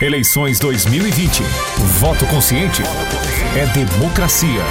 Eleições 2020. Voto consciente é democracia.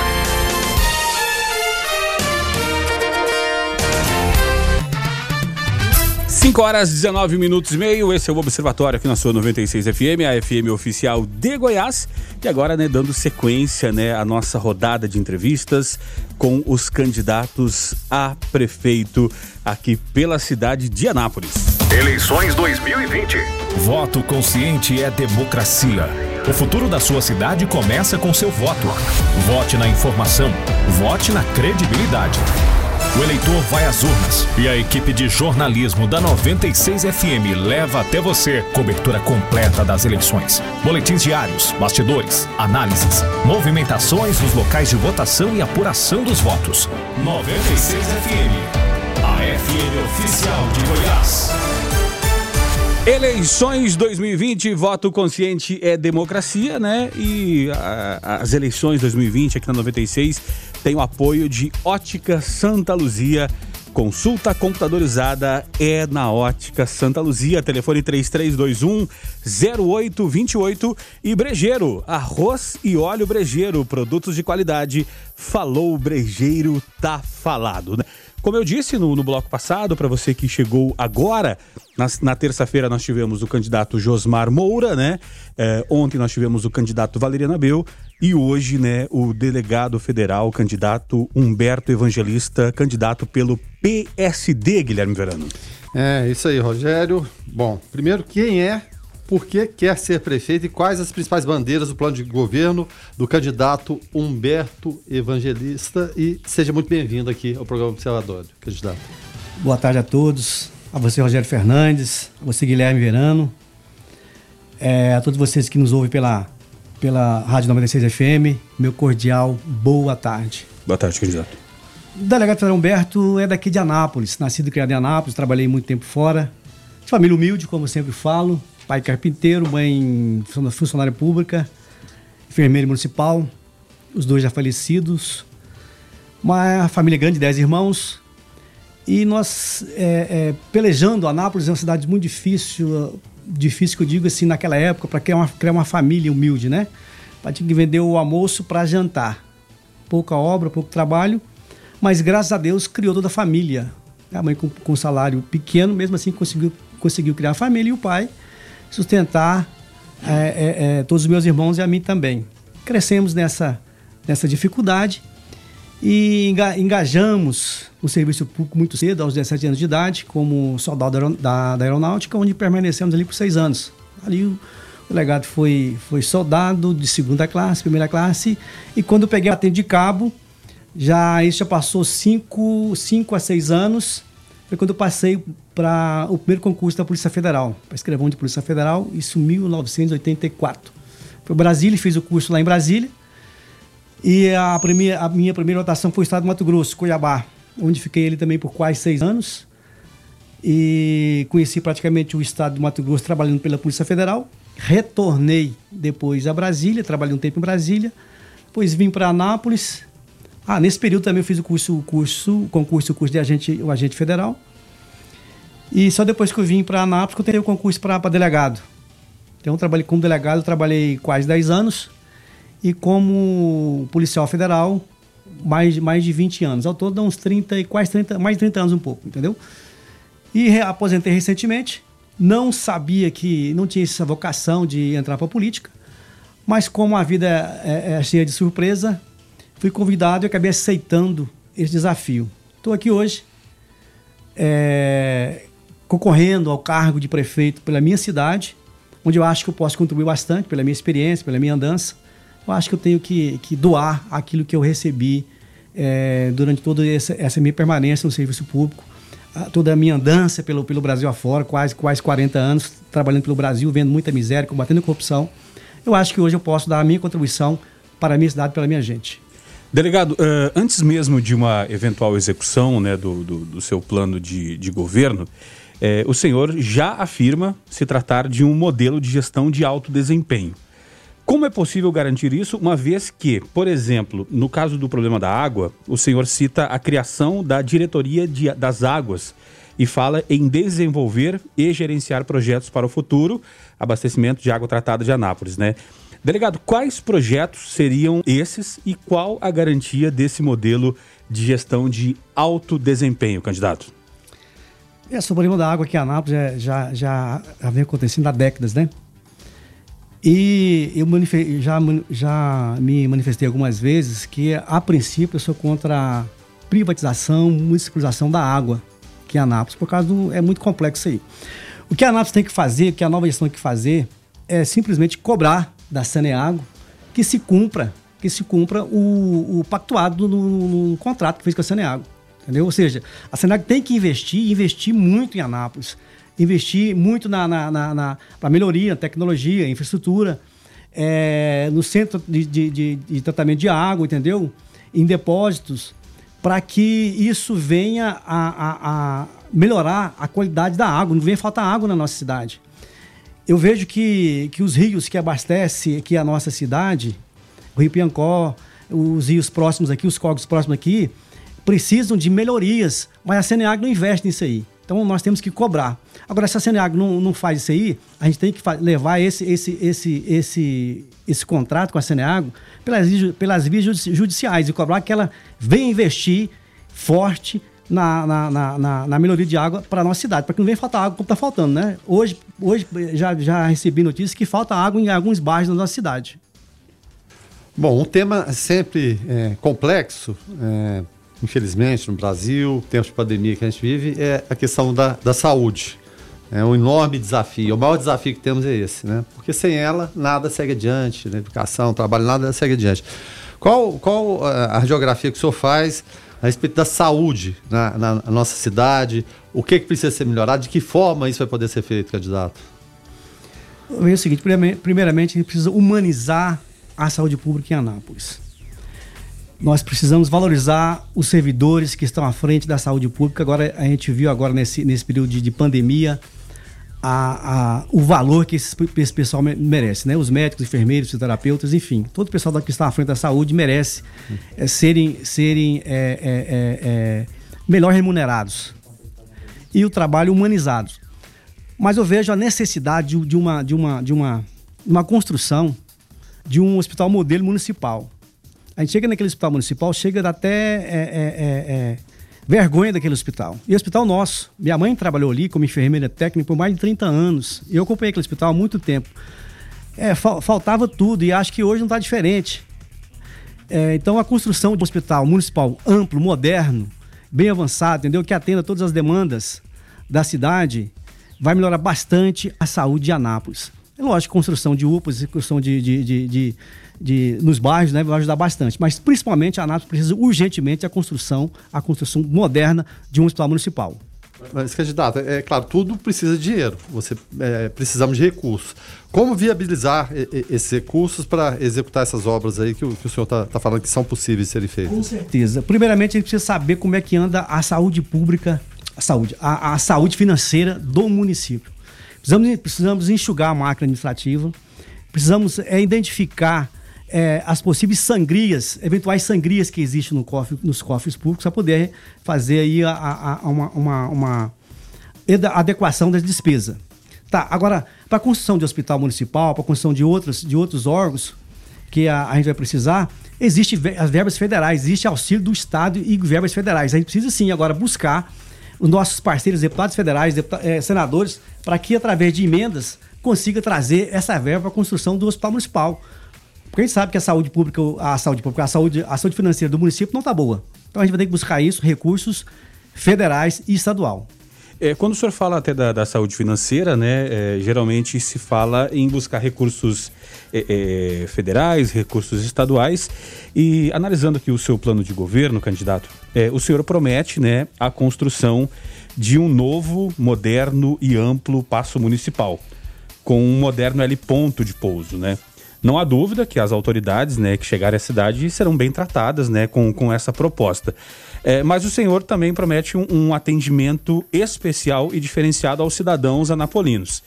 5 horas 19 minutos e meio, esse é o Observatório aqui na sua 96 FM, a FM oficial de Goiás. E agora, né, dando sequência, né, à nossa rodada de entrevistas com os candidatos a prefeito aqui pela cidade de Anápolis. Eleições 2020. Voto consciente é democracia. O futuro da sua cidade começa com seu voto. Vote na informação. Vote na credibilidade. O eleitor vai às urnas e a equipe de jornalismo da 96 FM leva até você cobertura completa das eleições. Boletins diários, bastidores, análises, movimentações nos locais de votação e apuração dos votos. 96 FM, a FM oficial de Goiás. Eleições 2020, voto consciente é democracia, né? E a, as eleições 2020 aqui na 96 tem o apoio de Ótica Santa Luzia. Consulta computadorizada é na Ótica Santa Luzia, telefone 3321 0828 e Brejeiro, arroz e óleo Brejeiro, produtos de qualidade. Falou Brejeiro, tá falado, né? Como eu disse no, no bloco passado, para você que chegou agora, na, na terça-feira nós tivemos o candidato Josmar Moura, né? É, ontem nós tivemos o candidato Valeriano Abel e hoje, né, o delegado federal, o candidato Humberto Evangelista, candidato pelo PSD, Guilherme Verano. É, isso aí, Rogério. Bom, primeiro, quem é por que quer ser prefeito e quais as principais bandeiras do plano de governo do candidato Humberto Evangelista. E seja muito bem-vindo aqui ao programa Observatório, candidato. Boa tarde a todos, a você, Rogério Fernandes, a você, Guilherme Verano, é, a todos vocês que nos ouvem pela, pela Rádio 96 FM, meu cordial boa tarde. Boa tarde, candidato. O delegado Federal Humberto é daqui de Anápolis, nascido e criado em Anápolis, trabalhei muito tempo fora. De família humilde, como sempre falo, pai carpinteiro, mãe funcionária pública, enfermeiro municipal, os dois já falecidos. Uma família grande, dez irmãos. E nós, é, é, pelejando, Anápolis é uma cidade muito difícil, difícil que eu digo assim, naquela época, para criar uma, criar uma família humilde, né? Para tinha que vender o almoço para jantar. Pouca obra, pouco trabalho, mas graças a Deus criou toda a família. A mãe com, com salário pequeno, mesmo assim conseguiu, conseguiu criar a família e o pai sustentar é, é, é, todos os meus irmãos e a mim também. Crescemos nessa, nessa dificuldade e engajamos no serviço público muito cedo, aos 17 anos de idade, como soldado da, da aeronáutica, onde permanecemos ali por seis anos. Ali o, o legado foi, foi soldado de segunda classe, primeira classe, e quando peguei a patente de cabo, já isso já passou cinco, cinco a seis anos, foi quando eu passei para o primeiro concurso da Polícia Federal, para escrever de Polícia Federal, isso em 1984. Foi Brasília, fiz o curso lá em Brasília. E a, primeira, a minha primeira rotação foi o estado do Mato Grosso, Cuiabá, onde fiquei ali também por quase seis anos. E conheci praticamente o estado do Mato Grosso trabalhando pela Polícia Federal. Retornei depois a Brasília, trabalhei um tempo em Brasília. Depois vim para Anápolis, ah, nesse período também eu fiz o curso, o curso, o concurso, o curso de agente, o agente federal. E só depois que eu vim para Anápolis que eu tentei o concurso para delegado. Então, eu trabalhei como delegado, trabalhei quase 10 anos. E como policial federal, mais, mais de 20 anos. Ao todo, uns 30 e quase 30, mais de 30 anos um pouco, entendeu? E aposentei recentemente. Não sabia que não tinha essa vocação de entrar para política. Mas como a vida é, é cheia de surpresa, fui convidado e acabei aceitando esse desafio. Estou aqui hoje é, concorrendo ao cargo de prefeito pela minha cidade, onde eu acho que eu posso contribuir bastante pela minha experiência, pela minha andança. Eu acho que eu tenho que, que doar aquilo que eu recebi é, durante toda essa, essa, minha permanência no serviço público, toda a minha andança pelo, pelo Brasil afora, quase, quase 40 anos trabalhando pelo Brasil, vendo muita miséria, combatendo a corrupção. Eu acho que hoje eu posso dar a minha contribuição para a minha cidade, pela minha gente. Delegado, uh, antes mesmo de uma eventual execução né, do, do, do seu plano de, de governo, eh, o senhor já afirma se tratar de um modelo de gestão de alto desempenho. Como é possível garantir isso, uma vez que, por exemplo, no caso do problema da água, o senhor cita a criação da diretoria de, das águas, e fala em desenvolver e gerenciar projetos para o futuro, abastecimento de água tratada de Anápolis, né? Delegado, quais projetos seriam esses e qual a garantia desse modelo de gestão de alto desempenho, candidato? É, o problema da água aqui em Anápolis já, já, já, já vem acontecendo há décadas, né? E eu já, já me manifestei algumas vezes que, a princípio, eu sou contra a privatização, municipalização da água aqui em Anápolis, por causa do. É muito complexo aí. O que a Anápolis tem que fazer, o que a nova gestão tem que fazer, é simplesmente cobrar da Saneago que se cumpra, que se cumpra o, o pactuado no, no, contrato que fez com a Saneago. Entendeu? Ou seja, a Saneago tem que investir, investir muito em Anápolis investir muito na, na, na, na melhoria, tecnologia, infraestrutura, é, no centro de, de, de, de, tratamento de água, entendeu? Em depósitos, para que isso venha a, a, a, melhorar a qualidade da água, não venha faltar água na nossa cidade. Eu vejo que, que os rios que abastecem aqui a nossa cidade, o Rio Piancó, os rios próximos aqui, os córregos próximos aqui, precisam de melhorias, mas a CNEAG não investe nisso aí. Então nós temos que cobrar. Agora, se a Seneag não, não faz isso aí, a gente tem que levar esse, esse, esse, esse, esse contrato com a Seneag pelas, pelas vias judiciais e cobrar que ela venha investir forte na, na, na, na, melhoria de água para a nossa cidade, para que não venha faltar água como está faltando, né? Hoje, hoje já, já recebi notícias que falta água em alguns bairros da nossa cidade. Bom, um tema sempre é, complexo, é, infelizmente, no Brasil, tempos de pandemia que a gente vive, é a questão da, da saúde. É um enorme desafio. O maior desafio que temos é esse, né? Porque sem ela, nada segue adiante, né? educação, trabalho, nada segue adiante. Qual, qual eh, a radiografia que o senhor faz a respeito da saúde na, na nossa cidade? O que, que precisa ser melhorado? De que forma isso vai poder ser feito, candidato? É o seguinte, primeiramente, a gente precisa humanizar a saúde pública em Anápolis. Nós precisamos valorizar os servidores que estão à frente da saúde pública. Agora a gente viu agora nesse, nesse período de, de pandemia a, a, o valor que esse, esse, pessoal merece, né? Os médicos, enfermeiros, fisioterapeutas, enfim, todo o pessoal que está à frente da saúde merece é, serem, serem é, é, é, é melhor remunerados e o trabalho humanizado. Mas eu vejo a necessidade de, uma, de uma, de uma, uma construção de um hospital modelo municipal. A gente chega naquele hospital municipal, chega até é, é, é, é, vergonha daquele hospital. E hospital nosso. Minha mãe trabalhou ali como enfermeira técnica por mais de 30 anos. Eu acompanhei aquele hospital há muito tempo. É, faltava tudo e acho que hoje não está diferente. É, então a construção de um hospital municipal amplo, moderno, bem avançado, entendeu? Que atenda todas as demandas da cidade, vai melhorar bastante a saúde de Anápolis. É lógico, construção de UPAs, construção de, de, de, de de, nos bairros, né, vai ajudar bastante. Mas principalmente a Anápolis precisa urgentemente a construção, a construção moderna de um hospital municipal. Mas, candidato, é claro, tudo precisa de dinheiro. Você é, precisamos de recursos. Como viabilizar esses recursos para executar essas obras aí que o, que o senhor está tá falando que são possíveis de serem feitas? Com certeza. Primeiramente, a gente precisa saber como é que anda a saúde pública, a saúde, a, a saúde financeira do município. Precisamos, precisamos enxugar a máquina administrativa, precisamos é, identificar é, as possíveis sangrias, eventuais sangrias que existem no cofre, nos cofres públicos, para poder fazer aí a, a, a uma, uma, uma, adequação da despesa. Tá, agora, para a construção de hospital municipal, para a construção de outros, de outros órgãos que a, a gente vai precisar, existem as verbas federais, existe auxílio do Estado e verbas federais. A gente precisa sim agora buscar os nossos parceiros, deputados federais, deputados, é, senadores, para que através de emendas consiga trazer essa verba para a construção do hospital municipal. Porque a gente sabe que a saúde pública, a saúde pública, a saúde, a saúde financeira do município não está boa. Então a gente vai ter que buscar isso, recursos federais e estadual. É, quando o senhor fala até da, da saúde financeira, né, é, geralmente se fala em buscar recursos é, é federais, recursos estaduais. E analisando aqui o seu plano de governo, candidato, é, o senhor promete né, a construção de um novo, moderno e amplo passo municipal, com um moderno L ponto de pouso, né? Não há dúvida que as autoridades né, que chegarem à cidade serão bem tratadas né, com, com essa proposta. É, mas o senhor também promete um, um, atendimento especial e diferenciado aos cidadãos anapolinos.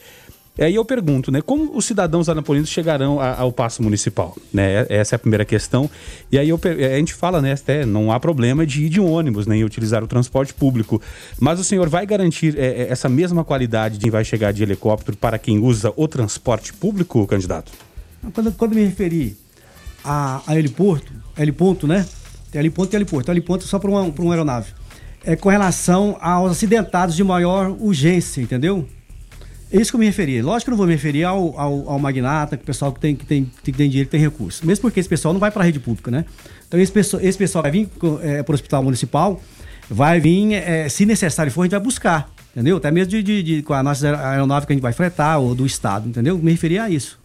Aí eu pergunto, né, como os cidadãos anapolinos chegarão a, ao passo municipal? Né? Essa é a primeira questão. E aí eu, a gente fala, né, até não há problema de ir de ônibus, nem né, utilizar o transporte público. Mas o senhor vai garantir é, é, essa mesma qualidade de vai chegar de helicóptero para quem usa o transporte público, candidato? Quando, quando me referi a, a heliporto, heliponto, né? Tem heliponto e heliporto. Heliponto é só para uma, uma aeronave. É com relação aos acidentados de maior urgência, entendeu? É isso que eu me referi. Lógico que eu não vou me referir ao, ao, ao magnata, que o pessoal que tem, que, tem, que tem dinheiro, que tem recurso. Mesmo porque esse pessoal não vai para a rede pública, né? Então esse pessoal, esse pessoal vai vir é, para o hospital municipal, vai vir, é, se necessário for, a gente vai buscar, entendeu? Até mesmo de, de, de, com a nossa aeronave que a gente vai fretar, ou do Estado, entendeu? Me referi a isso.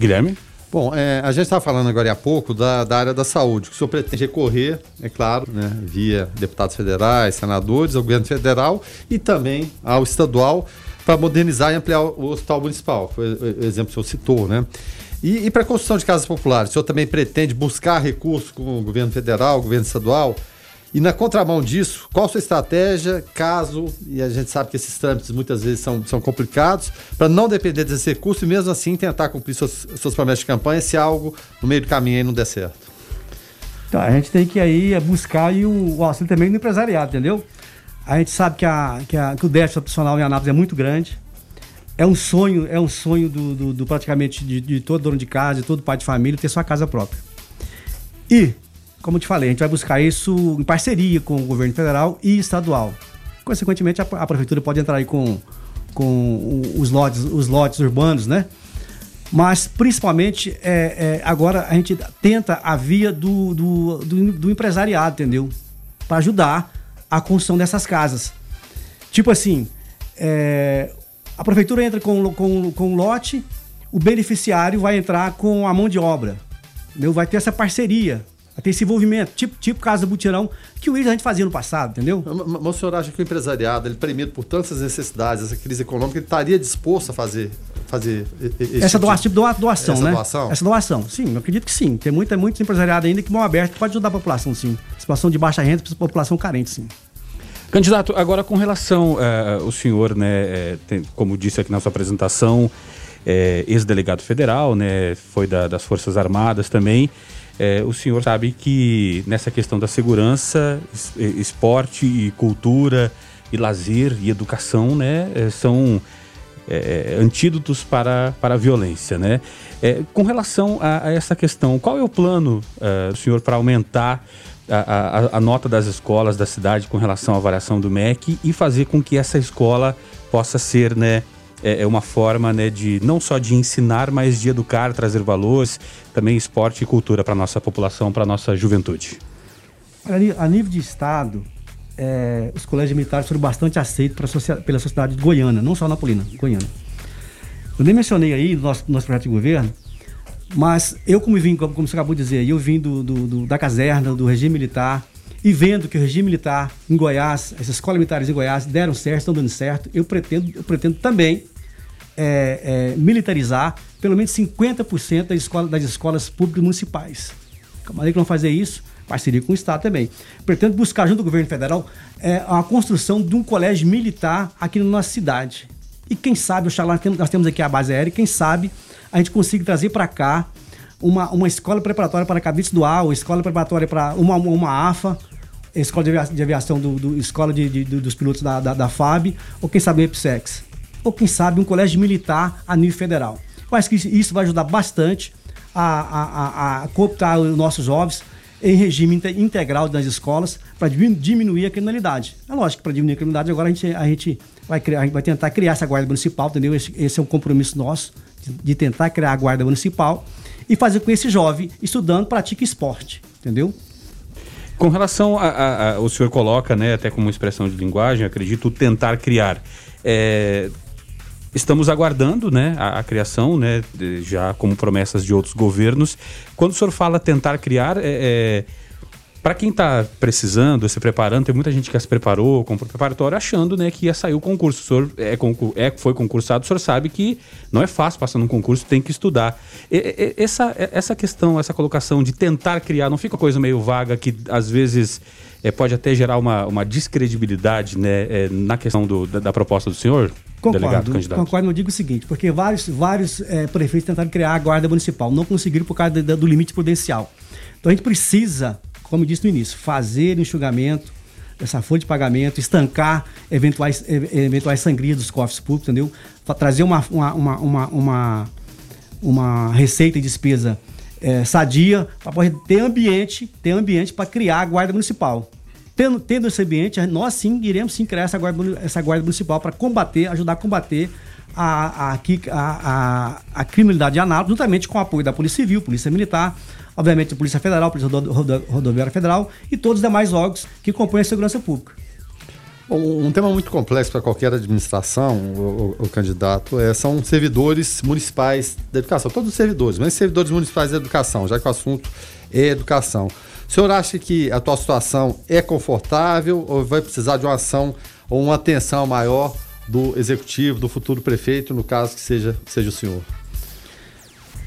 Guilherme? Bom, é, a gente estava falando agora há pouco da, da área da saúde, que o senhor pretende recorrer, é claro, né, via deputados federais, senadores, ao governo federal e também ao estadual para modernizar e ampliar o hospital municipal. Foi o exemplo que o senhor citou, né? E, e para a construção de casas populares, o senhor também pretende buscar recursos com o governo federal, o governo estadual? E na contramão disso, qual a sua estratégia, caso, e a gente sabe que esses trâmites muitas vezes são, são complicados, para não depender desse recurso e mesmo assim tentar cumprir suas, suas promessas de campanha se algo no meio do caminho aí não der certo? Tá, a gente tem que aí buscar aí o, o auxílio também do empresariado, entendeu? A gente sabe que, a, que, a, que o déficit opcional em Anápolis é muito grande. É um sonho, é um sonho do, do, do praticamente de, de, todo dono de casa, de todo pai de família, ter sua casa própria. E, como te falei, a gente vai buscar isso em parceria com o governo federal e estadual. Consequentemente, a, a prefeitura pode entrar aí com, com os lotes, os lotes urbanos, né? Mas, principalmente, é, é, agora a gente tenta a via do, do, do, do empresariado, entendeu? Para ajudar a construção dessas casas. Tipo assim, é, a prefeitura entra com, com, com lote, o beneficiário vai entrar com a mão de obra. Entendeu? Vai ter essa parceria, ter esse envolvimento, tipo, tipo Casa do Butirão, que o a gente fazia no passado, entendeu? Mas o senhor acha que o empresariado, ele premido por tantas necessidades, essa crise econômica, ele estaria disposto a fazer fazer esse essa tipo, tipo de doação, essa né? Doação? Essa doação, sim, eu acredito que sim. Tem muita, muito empresariado ainda que mão aberta pode ajudar a população, sim. Situação de baixa renda, população carente, sim. Candidato, agora com relação uh, o senhor, né, é, tem, como disse aqui na sua apresentação, é, ex-delegado federal, né, foi da, das Forças Armadas também. É, o senhor sabe que nessa questão da segurança, esporte e cultura e lazer e educação, né, são é, é, antídotos para, para a violência. Né? É, com relação a, a, essa questão, qual é o plano uh, senhor para aumentar a, a, a, nota das escolas da cidade com relação à variação do MEC e fazer com que essa escola possa ser né, é, é uma forma né, de não só de ensinar, mas de educar, trazer valores, também esporte e cultura para nossa população, para nossa juventude? A nível de Estado, é, os colégios militares foram bastante aceitos pela sociedade goiana, não só napolina, goiana. Eu nem mencionei aí no nosso, nosso projeto de governo, mas eu, como vim, como você acabou de dizer, eu vim do, do, do, da caserna, do regime militar, e vendo que o regime militar em Goiás, essas escolas militares em Goiás deram certo, estão dando certo, eu pretendo, eu pretendo também é, é, militarizar pelo menos 50% das escolas, das escolas públicas municipais. É que vão fazer isso? parceria com o Estado também. Pretendo buscar, junto ao governo federal, é, a construção de um colégio militar aqui na nossa cidade. E quem sabe, oxalá, nós temos aqui a base aérea, quem sabe a gente consiga trazer para cá uma, uma escola preparatória para cabides dual, escola preparatória para uma, uma AFA, escola de aviação, do, do escola de, de, dos pilotos da, da, da, FAB, ou quem sabe o EPSEX, ou quem sabe um colégio militar a nível federal. Eu acho que isso vai ajudar bastante a, a, a, a cooptar os nossos jovens em regime integral das escolas para diminuir a criminalidade. É lógico que para diminuir a criminalidade agora a gente, a gente, vai, criar, a gente vai tentar criar essa guarda municipal, entendeu? Esse, esse é um compromisso nosso de, tentar criar a guarda municipal e fazer com que esse jovem estudando pratique esporte, entendeu? Com relação a, a, a, o senhor coloca, né, até como expressão de linguagem, acredito, tentar criar. É, Estamos aguardando né, a, a criação, né, de, já como promessas de outros governos. Quando o senhor fala tentar criar, é, é para quem está precisando, se preparando, tem muita gente que se preparou, comprou preparatório, achando né, que ia sair o concurso. O senhor é, é, foi concursado, o senhor sabe que não é fácil passar num concurso, tem que estudar. E, e, essa, essa questão, essa colocação de tentar criar, não fica coisa meio vaga que às vezes é, pode até gerar uma, uma descredibilidade né, é, na questão do, da, da proposta do senhor? Concordo, concordo, não digo o seguinte, porque vários, vários é, prefeitos tentaram criar a guarda municipal, não conseguiram por causa do limite prudencial. Então a gente precisa, como eu disse no início, fazer enxugamento dessa folha de pagamento, estancar eventuais, eventuais sangrias dos cofres públicos, entendeu? Trazer uma, uma, uma, uma, uma, uma receita e despesa é, sadia para poder ter ambiente, ter ambiente para criar a guarda municipal. Tendo, tendo esse ambiente, nós sim iremos sim criar essa guarda, essa guarda municipal para combater, ajudar a combater a, a, a, a, criminalidade de Anápolis, juntamente com o apoio da Polícia Civil, Polícia Militar, obviamente a Polícia Federal, Polícia Rodoviária Federal e todos os demais órgãos que compõem a segurança pública. Um tema muito complexo para qualquer administração, o, o, o, candidato, é, são servidores municipais da educação, todos os servidores, mas servidores municipais da educação, já que o assunto é educação. O senhor acha que a atual situação é confortável ou vai precisar de uma ação ou uma atenção maior do executivo, do futuro prefeito, no caso que seja, seja o senhor?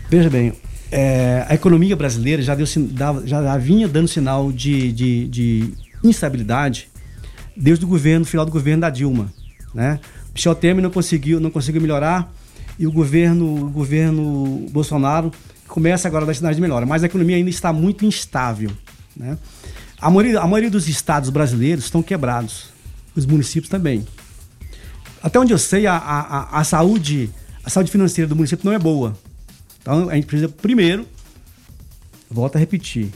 Veja bem, é, a economia brasileira já, deu, já vinha dando sinal de, de, de instabilidade desde o governo, final do governo da Dilma, né? Michel Temer não conseguiu, não conseguiu melhorar e o governo, o governo Bolsonaro começa agora a dar sinais de melhora, mas a economia ainda está muito instável. Né? A, maioria, a maioria dos estados brasileiros estão quebrados, os municípios também. Até onde eu sei, a, a, a, saúde, a saúde financeira do município não é boa. Então a gente precisa, primeiro, volto a repetir,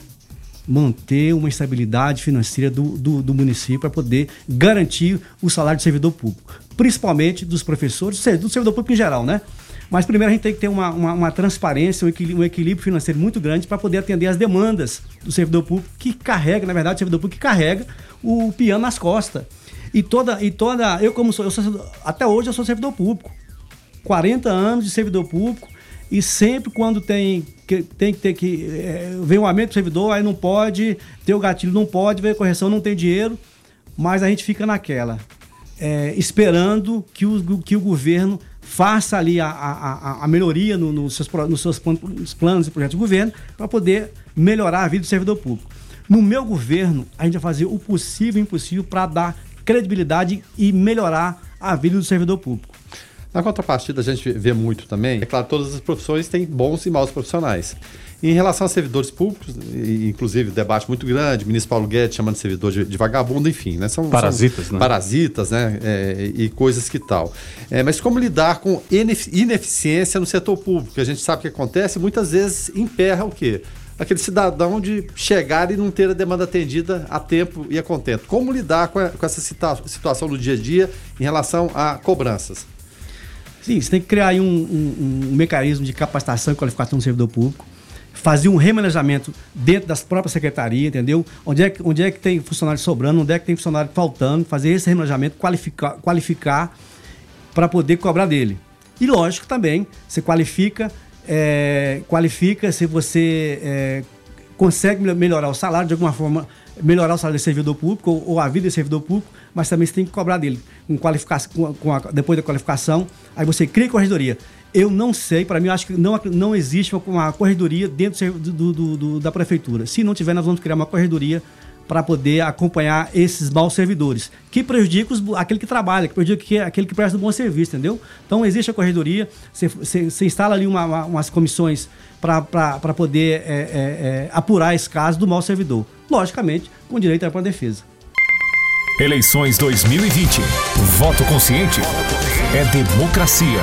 manter uma estabilidade financeira do, do, do município para poder garantir o salário do servidor público, principalmente dos professores, do servidor público em geral, né? Mas primeiro a gente tem que ter uma, uma, uma transparência, um equilíbrio, um equilíbrio, financeiro muito grande para poder atender as demandas do servidor público que carrega, na verdade, o servidor público que carrega o piano nas costas. E toda, e toda, eu como sou, eu sou, até hoje eu sou servidor público. 40 anos de servidor público e sempre quando tem que tem que ter que é, vem um aumento do servidor, aí não pode, ter o gatilho não pode, vem a correção, não tem dinheiro, mas a gente fica naquela, é, esperando que o, que o governo faça ali a, a, a melhoria no, no seus, nos seus planos e projetos de governo para poder melhorar a vida do servidor público. No meu governo, a gente vai fazer o possível e impossível para dar credibilidade e melhorar a vida do servidor público. Na contrapartida, a gente vê muito também, é claro, todas as profissões têm bons e maus profissionais. Em relação a servidores públicos, inclusive debate muito grande, o ministro Paulo Guedes chamando de servidor de, de vagabundo, enfim, né? São parasitas, são né? Parasitas, né? É, e coisas que tal. É, mas como lidar com ineficiência no setor público? A gente sabe o que acontece, muitas vezes emperra o quê? aquele cidadão de chegar e não ter a demanda atendida a tempo e a contento. Como lidar com, a, com essa situação do dia a dia em relação a cobranças? Sim, você tem que criar um, um, um mecanismo de capacitação e qualificação do servidor público fazer um remanejamento dentro das próprias secretarias, entendeu? Onde é, que, onde é que tem funcionário sobrando, onde é que tem funcionário faltando, fazer esse remanejamento, qualificar, qualificar para poder cobrar dele. E lógico também, você qualifica, é, qualifica se você é, consegue melhorar o salário de alguma forma, melhorar o salário do servidor público ou, ou, a vida do servidor público, mas também você tem que cobrar dele. Com qualificação, com com a, depois da qualificação, aí você cria corregedoria. Eu não sei, para mim, eu acho que não, não existe uma corredoria dentro do, do, do, da prefeitura. Se não tiver, nós vamos criar uma corredoria para poder acompanhar esses maus servidores, que prejudicam os, aquele que trabalha, que prejudica aquele que presta um bom serviço, entendeu? Então existe a corredoria, você, instala ali uma, uma, umas comissões para poder é, é, é, apurar esse caso do mau servidor. Logicamente, com direito à defesa. Eleições 2020. Voto consciente é democracia.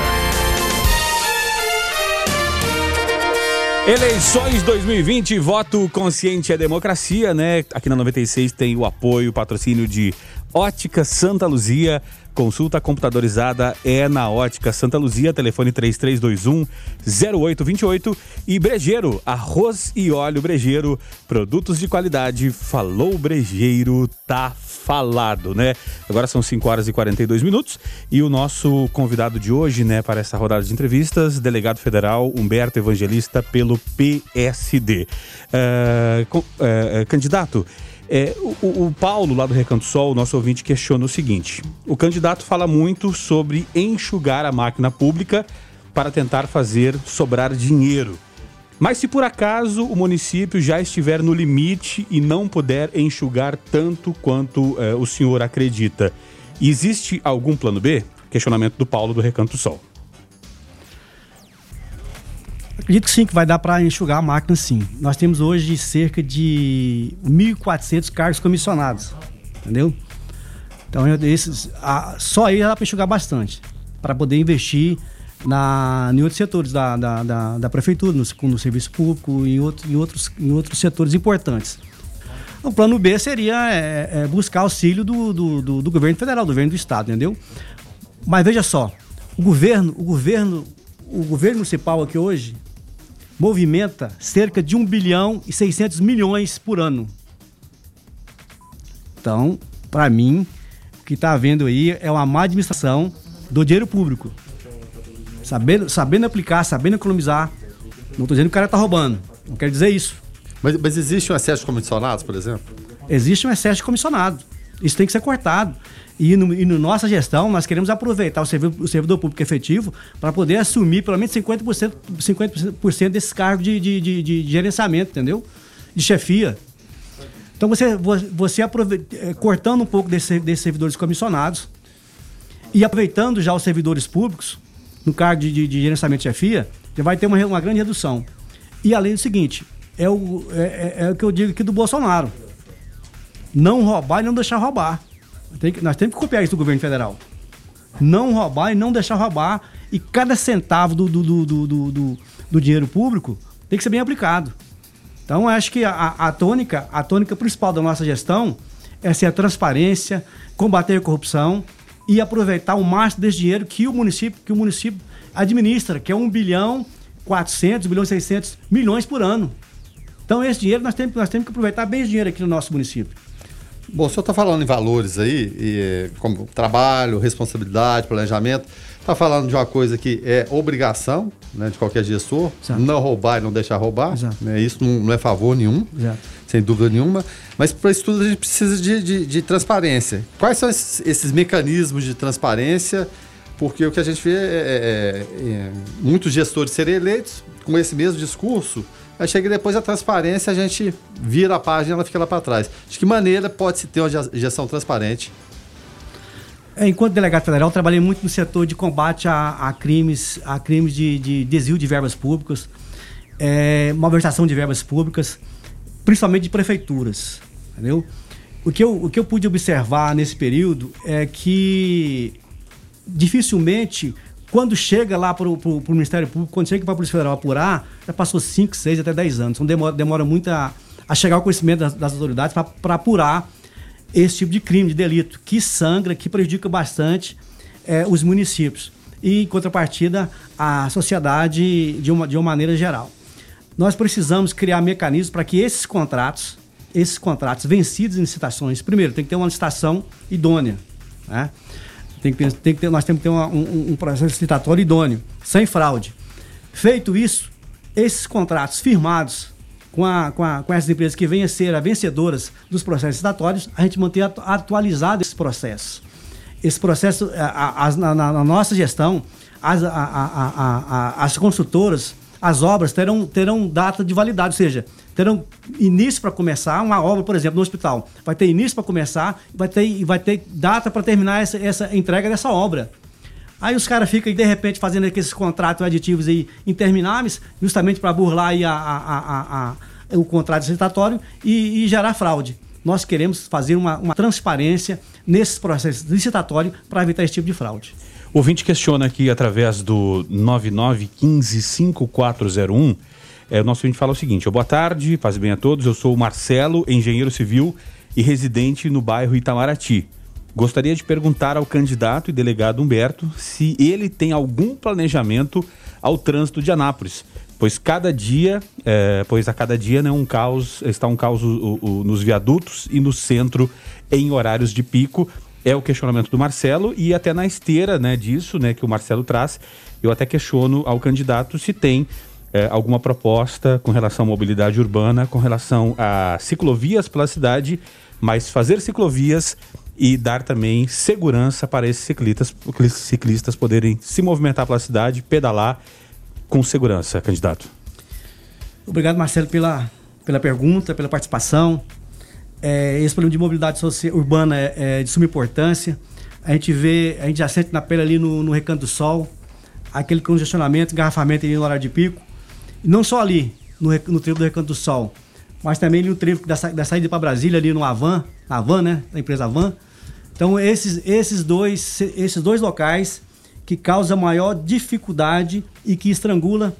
Eleições 2020, voto consciente é democracia, né? Aqui na 96 tem o apoio, o patrocínio de Ótica Santa Luzia. Consulta computadorizada é na Ótica Santa Luzia, telefone 3321 0828 e Brejeiro, arroz e óleo Brejeiro, produtos de qualidade. Falou Brejeiro, tá falado, né? Agora são 5 horas e 42 minutos e o nosso convidado de hoje, né, para essa rodada de entrevistas, delegado federal Humberto Evangelista pelo PSD. Uh, uh, candidato, é, o, o, Paulo, lá do Recanto Sol, nosso ouvinte, questiona o seguinte: o candidato fala muito sobre enxugar a máquina pública para tentar fazer sobrar dinheiro. Mas se por acaso o município já estiver no limite e não puder enxugar tanto quanto é, o senhor acredita, existe algum plano B? questionamento do Paulo do Recanto Sol. Acredito que sim, que vai dar para enxugar a máquina sim. Nós temos hoje cerca de 1.400 cargos comissionados, entendeu? Então, esses, a, só aí dá para enxugar bastante, para poder investir na, em outros setores da, da, da, da prefeitura, no, no, serviço público em, outro, em, outros, em outros setores importantes. O plano B seria é, é buscar auxílio do, do, do, do, governo federal, do governo do estado, entendeu? Mas veja só, o governo, o governo, o governo municipal aqui hoje movimenta cerca de 1 bilhão e 600 milhões por ano. Então, para mim, o que está havendo aí é uma má administração do dinheiro público. Sabendo, sabendo aplicar, sabendo economizar. Não estou dizendo que o cara está roubando. Não quero dizer isso. Mas, mas existe um excesso de comissionados, por exemplo? Existe um excesso de comissionados. Isso tem que ser cortado. E no, e no nossa gestão, nós queremos aproveitar o servidor, o servidor público efetivo para poder assumir pelo menos 50%, 50 desses cargos de, de, de, de, gerenciamento, entendeu? De chefia. Então, você, você eh, cortando um pouco desses desse servidores comissionados e aproveitando já os servidores públicos no cargo de, de, de gerenciamento de chefia, já vai ter uma, uma grande redução. E além do seguinte, é o, é, é, é o que eu digo aqui do Bolsonaro. Não roubar e não deixar roubar. Que, nós temos que copiar isso do governo federal. Não roubar e não deixar roubar. E cada centavo do, do, do, do, do, do dinheiro público tem que ser bem aplicado. Então, acho que a, a, tônica, a tônica principal da nossa gestão é ser a transparência, combater a corrupção e aproveitar o máximo desse dinheiro que o município, que o município administra, que é 1 bilhão 400, 1 bilhão 600 milhões por ano. Então, esse dinheiro nós temos, nós temos que aproveitar bem esse dinheiro aqui no nosso município. Bom, o senhor está falando em valores aí, e, como trabalho, responsabilidade, planejamento. Está falando de uma coisa que é obrigação né, de qualquer gestor, Exato. não roubar e não deixar roubar. Né, isso não, não, é favor nenhum, Exato. sem dúvida nenhuma. Mas para isso tudo a gente precisa de, de, de transparência. Quais são esses, esses, mecanismos de transparência? Porque o que a gente vê é, é, é muitos gestores serem eleitos com esse mesmo discurso, Aí chega depois a transparência, a gente vira a página e ela fica lá para trás. De que maneira pode-se ter uma gestão transparente? É, enquanto delegado federal, trabalhei muito no setor de combate a, a crimes, a crimes de, de, desvio de verbas públicas, é, malversação de verbas públicas, principalmente de prefeituras. Entendeu? O que, eu, o que eu pude observar nesse período é que dificilmente quando chega lá para o Ministério Público, quando chega para a Polícia Federal apurar, já passou 5, 6, até 10 anos. Então demora, demora muito a, a chegar ao conhecimento das, das autoridades para apurar esse tipo de crime, de delito, que sangra, que prejudica bastante é, os municípios. E, em contrapartida, a sociedade de uma, de uma maneira geral. Nós precisamos criar mecanismos para que esses contratos, esses contratos vencidos em licitações, primeiro, tem que ter uma licitação idônea. Né? Tem que, tem que ter, nós temos que ter uma, um, um processo licitatório idôneo, sem fraude. Feito isso, esses contratos firmados com, a, com, a, com essas empresas que venham a ser as vencedoras dos processos licitatórios, a gente manter atualizado esse processo. Esse processo, a, a, na, na, nossa gestão, as, as consultoras, as obras terão, terão data de validade, ou seja, terão início para começar uma obra, por exemplo, no hospital. Vai ter início para começar, vai ter, vai ter data para terminar essa, essa entrega dessa obra. Aí os caras ficam, de repente, fazendo aqueles contratos aditivos aí intermináveis, justamente para burlar aí a, a, a, o contrato licitatório e, e, gerar fraude. Nós queremos fazer uma, uma transparência nesses processos licitatórios para evitar esse tipo de fraude. Ouvinte questiona aqui através do 99155401 é, o nosso ouvinte fala o seguinte: boa tarde, paz bem a todos. Eu sou o Marcelo, engenheiro civil e residente no bairro Itamaraty. Gostaria de perguntar ao candidato e delegado Humberto se ele tem algum planejamento ao trânsito de Anápolis, pois cada dia, é, pois a cada dia né, um caos, está um caos o, o, nos viadutos e no centro em horários de pico. É o questionamento do Marcelo e até na esteira né, disso né, que o Marcelo traz, eu até questiono ao candidato se tem é, alguma proposta com relação à mobilidade urbana, com relação a ciclovias pela cidade, mas fazer ciclovias e dar também segurança para esses ciclistas, ciclistas poderem se movimentar pela cidade, pedalar com segurança, candidato. Obrigado, Marcelo, pela, pela pergunta, pela participação. É, esse problema de mobilidade urbana é, é de suma importância. A gente vê, a gente já sente na pele ali no, no Recanto do Sol, aquele congestionamento, engarrafamento ali no horário de pico. E não só ali, no, no trevo do Recanto do Sol, mas também ali no trevo da, da saída para Brasília, ali no Avan, na Avan, né? Da empresa Avan. Então, esses, esses, dois, esses dois locais que causam maior dificuldade e que estrangula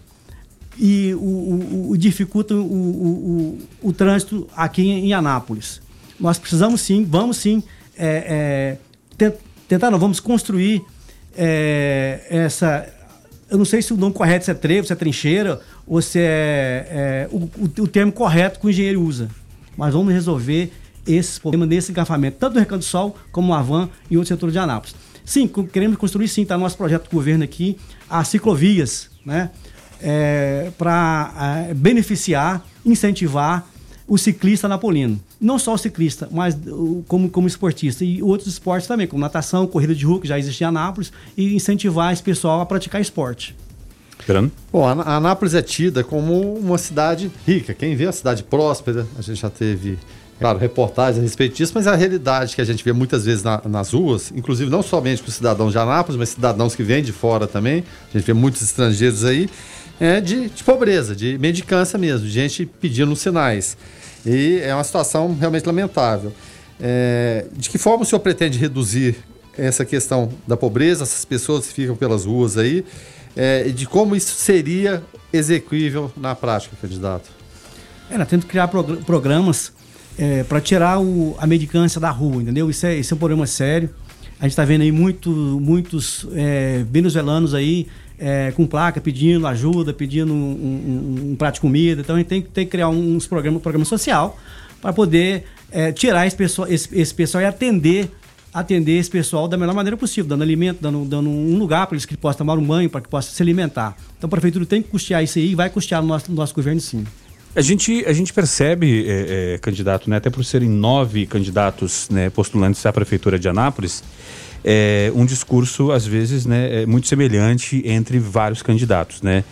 e o, o, o dificulta o, o, trânsito aqui em, Anápolis. Nós precisamos sim, vamos sim é, é, tentar, não, vamos construir é, essa. Eu não sei se o nome correto se é trevo, se é trincheira, ou se é, é o, termo correto que o engenheiro usa. Mas vamos resolver esse problema nesse engarrafamento, tanto no Recanto do Sol como no Avan e outros setores de Anápolis. Sim, queremos construir sim, está no nosso projeto do governo aqui, as ciclovias, né? É, para é, beneficiar, incentivar o ciclista napolino. Não só o ciclista, mas como, como esportista. E outros esportes também, como natação, corrida de rua, que já existe em Anápolis, e incentivar esse pessoal a praticar esporte. Esperando. Bom, a Anápolis é tida como uma cidade rica. Quem vê a cidade próspera, a gente já teve claro, reportagens a respeito disso, mas a realidade que a gente vê muitas vezes na, nas ruas, inclusive não somente com cidadãos de Anápolis, mas cidadãos que vêm de fora também, a gente vê muitos estrangeiros aí, é de, de pobreza, de mendicância mesmo, de gente pedindo sinais. E é uma situação realmente lamentável. É, de que forma o senhor pretende reduzir essa questão da pobreza, essas pessoas que ficam pelas ruas aí, é, de como isso seria execuível na prática, candidato? É, nós temos que criar prog programas é, para tirar o, a medicância da rua, entendeu? Isso é, isso é um problema sério. A gente está vendo aí muito, muitos é, venezuelanos aí é, com placa pedindo ajuda, pedindo um, um, um, prato de comida. Então a gente tem, tem que criar uns programas, um programa social para poder é, tirar esse pessoal, esse, esse pessoal e atender atender esse pessoal da melhor maneira possível, dando alimento, dando, dando um lugar para eles que possam tomar um banho, para que possam se alimentar. Então a prefeitura tem que custear isso aí e vai custear no nosso, no nosso governo sim. A gente, a gente percebe, é, é, candidato, né, até por serem nove candidatos né, postulantes à Prefeitura de Anápolis, é, um discurso, às vezes, né, é muito semelhante entre vários candidatos, né?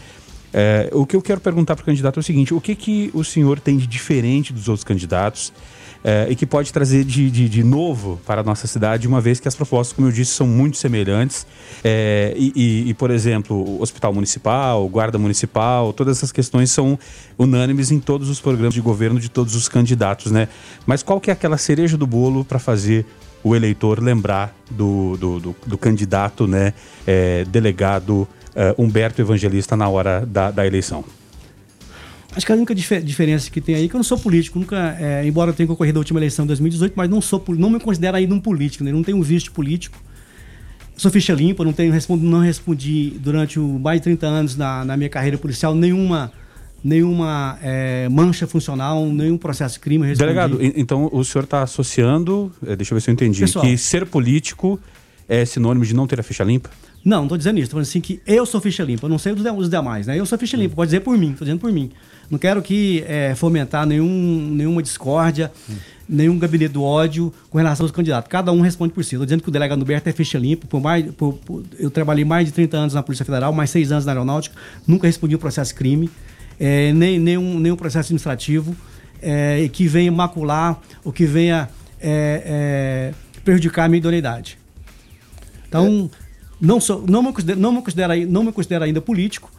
É, o que eu quero perguntar para o candidato é o seguinte: o que, que o senhor tem de diferente dos outros candidatos é, e que pode trazer de, de, de, novo para a nossa cidade, uma vez que as propostas, como eu disse, são muito semelhantes. É, e, e, e, por exemplo, o Hospital Municipal, Guarda Municipal, todas essas questões são unânimes em todos os programas de governo de todos os candidatos, né? Mas qual que é aquela cereja do bolo para fazer o eleitor lembrar do, do, do, do candidato, né, é, delegado Humberto Evangelista na hora da, da eleição? Acho que a única dif diferença que tem aí é que eu não sou político, nunca, é, embora eu tenha concorrido à última eleição de 2018, mas não sou não me considero ainda um político, né? não tenho um visto político. Sou ficha limpa, não tenho não respondi durante o, mais de 30 anos na, na minha carreira policial nenhuma nenhuma é, mancha funcional, nenhum processo de crime. Respondi. Delegado, então o senhor está associando, é, deixa eu ver se eu entendi, Pessoal, que ser político é sinônimo de não ter a ficha limpa? Não, não estou dizendo isso. Estou dizendo assim que eu sou ficha limpa. Eu não sei os demais, né? Eu sou ficha limpa. Pode dizer por mim. Estou dizendo por mim. Não quero que é, fomentar nenhum, nenhuma discórdia, hum. nenhum gabinete do ódio com relação aos candidatos. Cada um responde por si. Estou dizendo que o delegado Humberto é ficha limpa. Por mais, por, por, eu trabalhei mais de 30 anos na Polícia Federal, mais 6 anos na Aeronáutica. Nunca respondi um processo de crime, é, nem, nenhum, nenhum processo administrativo é, que venha macular ou que venha é, é, prejudicar a minha idoneidade. Então, não, sou, não, me considero, não, me considero, não me considero ainda político,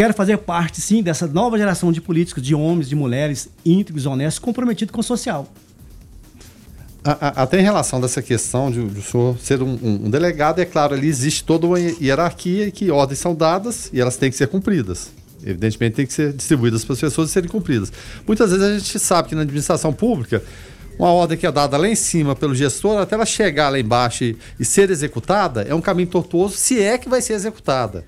Quero fazer parte, sim, dessa nova geração de políticos, de homens, de mulheres íntegros, honestos, comprometidos com o social. Até em relação dessa questão de, de senhor ser um, um, um, delegado, é claro, ali existe toda uma hierarquia que ordens são dadas e elas têm que ser cumpridas. Evidentemente, têm que ser distribuídas para as pessoas e serem cumpridas. Muitas vezes a gente sabe que na administração pública, uma ordem que é dada lá em cima pelo gestor, até ela chegar lá embaixo e, e ser executada, é um caminho tortuoso, se é que vai ser executada.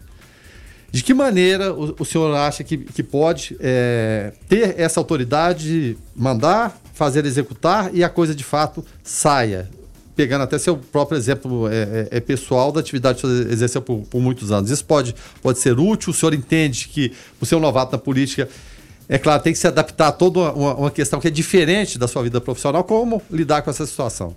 De que maneira o, o senhor acha que, que pode é, ter essa autoridade de mandar, fazer executar e a coisa de fato saia? Pegando até seu próprio exemplo é, é, é pessoal da atividade que o senhor exerceu por, por, muitos anos. Isso pode, pode ser útil? O senhor entende que, por ser um novato na política, é claro, tem que se adaptar a toda uma, uma questão que é diferente da sua vida profissional. Como lidar com essa situação?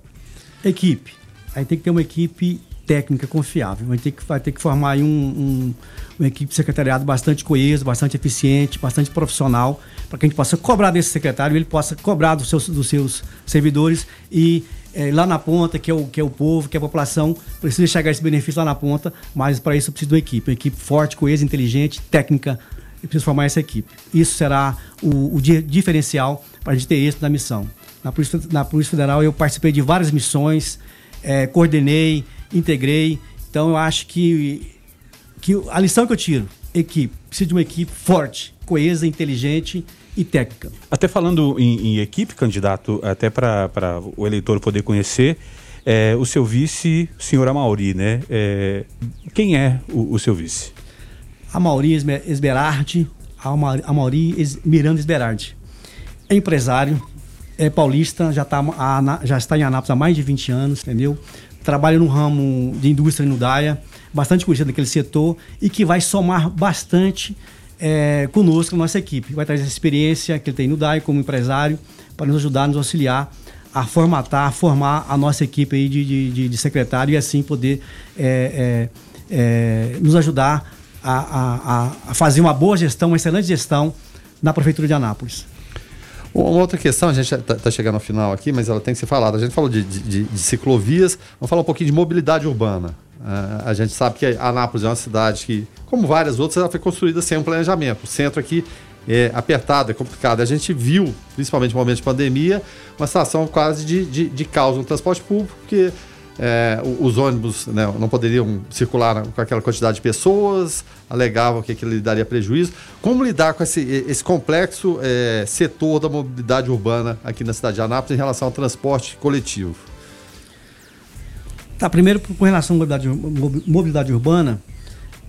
Equipe. Aí tem que ter uma equipe técnica confiável. Vai ter que, vai ter que formar aí um, um, uma equipe de secretariado bastante coesa, bastante eficiente, bastante profissional, para que a gente possa cobrar desse secretário, ele possa cobrar dos seus, dos seus servidores e é, lá na ponta, que é, o, que é o povo, que é a população, precisa chegar esse benefício lá na ponta, mas para isso precisa de uma equipe, uma equipe forte, coesa, inteligente, técnica, e precisa formar essa equipe. Isso será o, o diferencial para a gente ter êxito na missão. Na Polícia, na Polícia Federal eu participei de várias missões, é, coordenei, integrei, então eu acho que, que a lição que eu tiro, equipe, precisa de uma equipe forte, coesa, inteligente e técnica. Até falando em, em equipe, candidato, até para o eleitor poder conhecer, é, o seu vice, o senhor Amauri, né? É, quem é o, o, seu vice? Amauri Esberardi, Amauri Miranda Esberardi. É empresário, é paulista, já, tá, já está em Anápolis há mais de 20 anos, entendeu? Trabalha no ramo de indústria no DAIA, bastante conhecido naquele setor e que vai somar bastante é, conosco, nossa equipe. Vai trazer essa experiência que ele tem no DAI como empresário para nos ajudar, nos auxiliar a formatar, a formar a nossa equipe aí de, de, de secretário e assim poder é, é, é, nos ajudar a, a, a, fazer uma boa gestão, uma excelente gestão na Prefeitura de Anápolis. Uma outra questão, a gente está tá chegando ao final aqui, mas ela tem que ser falada. A gente falou de, de, de ciclovias, vamos falar um pouquinho de mobilidade urbana. Uh, a gente sabe que Anápolis é uma cidade que, como várias outras, ela foi construída sem um planejamento. O centro aqui é apertado, é complicado. A gente viu, principalmente no momento de pandemia, uma situação quase de, de, de caos no transporte público, porque é, os ônibus né, não poderiam circular com aquela quantidade de pessoas, alegavam que aquilo lhe daria prejuízo. Como lidar com esse, esse complexo é, setor da mobilidade urbana aqui na cidade de Anápolis em relação ao transporte coletivo? Tá, primeiro, com relação à mobilidade, mobilidade urbana,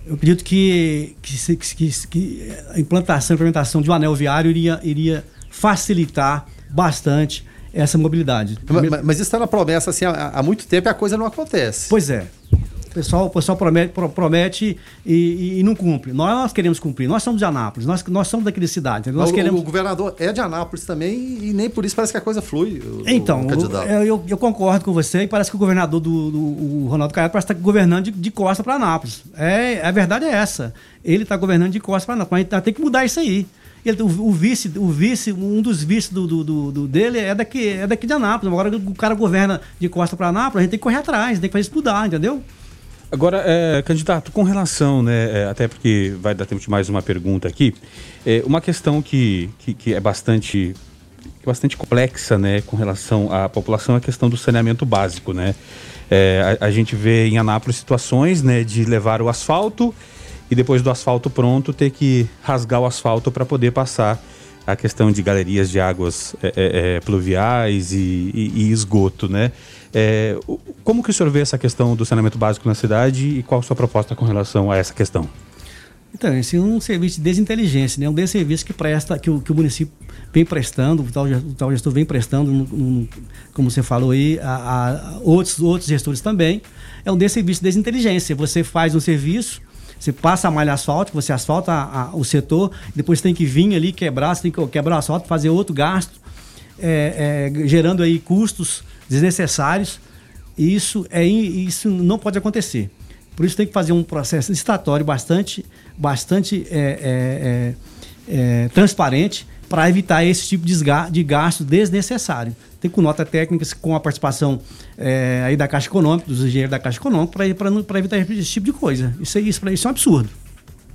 eu acredito que, que, que, que, a implantação, a implementação de um anel viário iria, iria facilitar bastante essa mobilidade. Mas, mas isso está na promessa assim, há, há, muito tempo e a coisa não acontece. Pois é. O pessoal, o pessoal promete, promete e, e, não cumpre. Nós queremos cumprir. Nós somos de Anápolis, nós, nós somos daquele cidade. Nós o, queremos... o governador é de Anápolis também e nem por isso parece que a coisa flui. O, então, o eu, eu, eu, concordo com você e parece que o governador do, do Ronaldo Caiado parece estar governando de, de costa para Anápolis. É, a verdade é essa. Ele está governando de costa para Anápolis. Mas a gente tem que mudar isso aí. Ele, o, o, vice, o vice, um dos vices do, do, do, do, dele é daqui, é daqui de Anápolis. Agora o cara governa de costa para Anápolis, a gente tem que correr atrás, tem que fazer isso mudar, entendeu? Agora, é, candidato, com relação, né, é, até porque vai dar tempo de mais uma pergunta aqui, é, uma questão que, que, que, é bastante, bastante complexa, né, com relação à população, é a questão do saneamento básico, né. É, a, a, gente vê em Anápolis situações, né, de levar o asfalto e depois do asfalto pronto ter que rasgar o asfalto para poder passar a questão de galerias de águas é, é, é, pluviais e, e, e, esgoto, né? É, como que o senhor vê essa questão do saneamento básico na cidade e qual a sua proposta com relação a essa questão? Então, esse é um serviço de desinteligência, né? um desserviço que presta, que o, que o município vem prestando, o tal, o tal gestor vem prestando, como você falou aí, a, a, outros, outros gestores também. É um desserviço de desinteligência. Você faz um serviço, você passa a malha asfáltica, você asfalta a, a, o setor, depois tem que vir ali quebrar, você tem que quebrar o asfalto, fazer outro gasto, é, é, gerando aí custos desnecessários. Isso, é, isso não pode acontecer. Por isso tem que fazer um processo licitatório bastante, bastante é, é, é, é transparente para evitar esse tipo de gasto desnecessário. Tem com nota técnica, com a participação é, aí da Caixa Econômica, dos engenheiros da Caixa Econômica, para evitar esse tipo de coisa. Isso, isso, isso é um absurdo.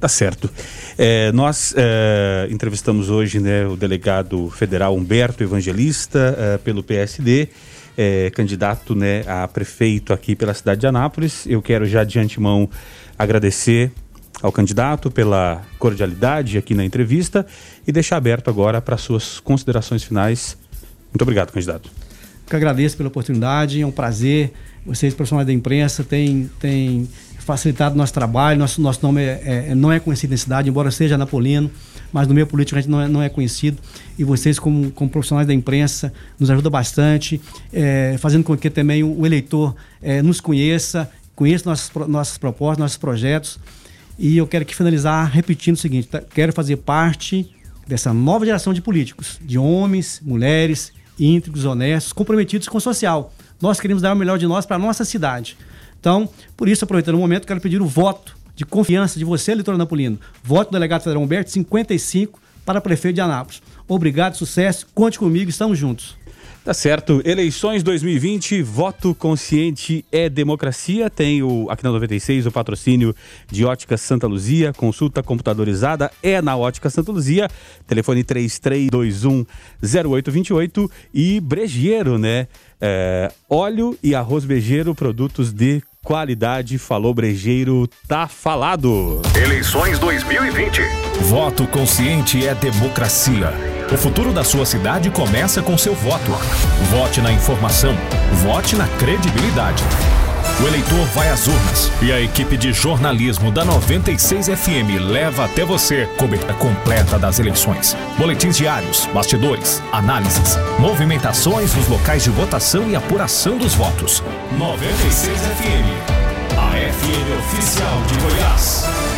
Tá certo. É, nós é, entrevistamos hoje né, o delegado federal Humberto Evangelista, é, pelo PSD, é, candidato né, a prefeito aqui pela cidade de Anápolis. Eu quero já de antemão agradecer ao candidato pela cordialidade aqui na entrevista e deixar aberto agora para suas considerações finais. Muito obrigado, candidato. Eu agradeço pela oportunidade, é um prazer. Vocês, profissionais da imprensa, têm, têm facilitado nosso trabalho. Nosso, nosso nome é, é, não é conhecido na cidade, embora seja napolino, mas no meio político a gente não é, não é conhecido. E vocês, como, como profissionais da imprensa, nos ajudam bastante, é, fazendo com que também o, o eleitor é, nos conheça, conheça nossas, nossas propostas, nossos projetos. E eu quero que finalizar repetindo o seguinte: tá? quero fazer parte dessa nova geração de políticos, de homens, mulheres, íntegros, honestos, comprometidos com o social. Nós queremos dar o melhor de nós para a nossa cidade. Então, por isso, aproveitando o momento, quero pedir o voto de confiança de você, eleitor Napolino. Voto do delegado federal Humberto, 55 para prefeito de Anápolis. Obrigado, sucesso, conte comigo, estamos juntos. Tá certo. Eleições 2020, voto consciente é democracia. Tem o, aqui na 96 o patrocínio de Ótica Santa Luzia. Consulta computadorizada é na Ótica Santa Luzia. Telefone 33210828 e Brejeiro, né? É, óleo e arroz Brejeiro, produtos de qualidade. Falou Brejeiro, tá falado. Eleições 2020. Voto consciente é democracia. O futuro da sua cidade começa com seu voto. Vote na informação. Vote na credibilidade. O eleitor vai às urnas e a equipe de jornalismo da 96 FM leva até você cobertura completa das eleições. Boletins diários, bastidores, análises, movimentações nos locais de votação e apuração dos votos. 96 FM, a FM oficial de Goiás.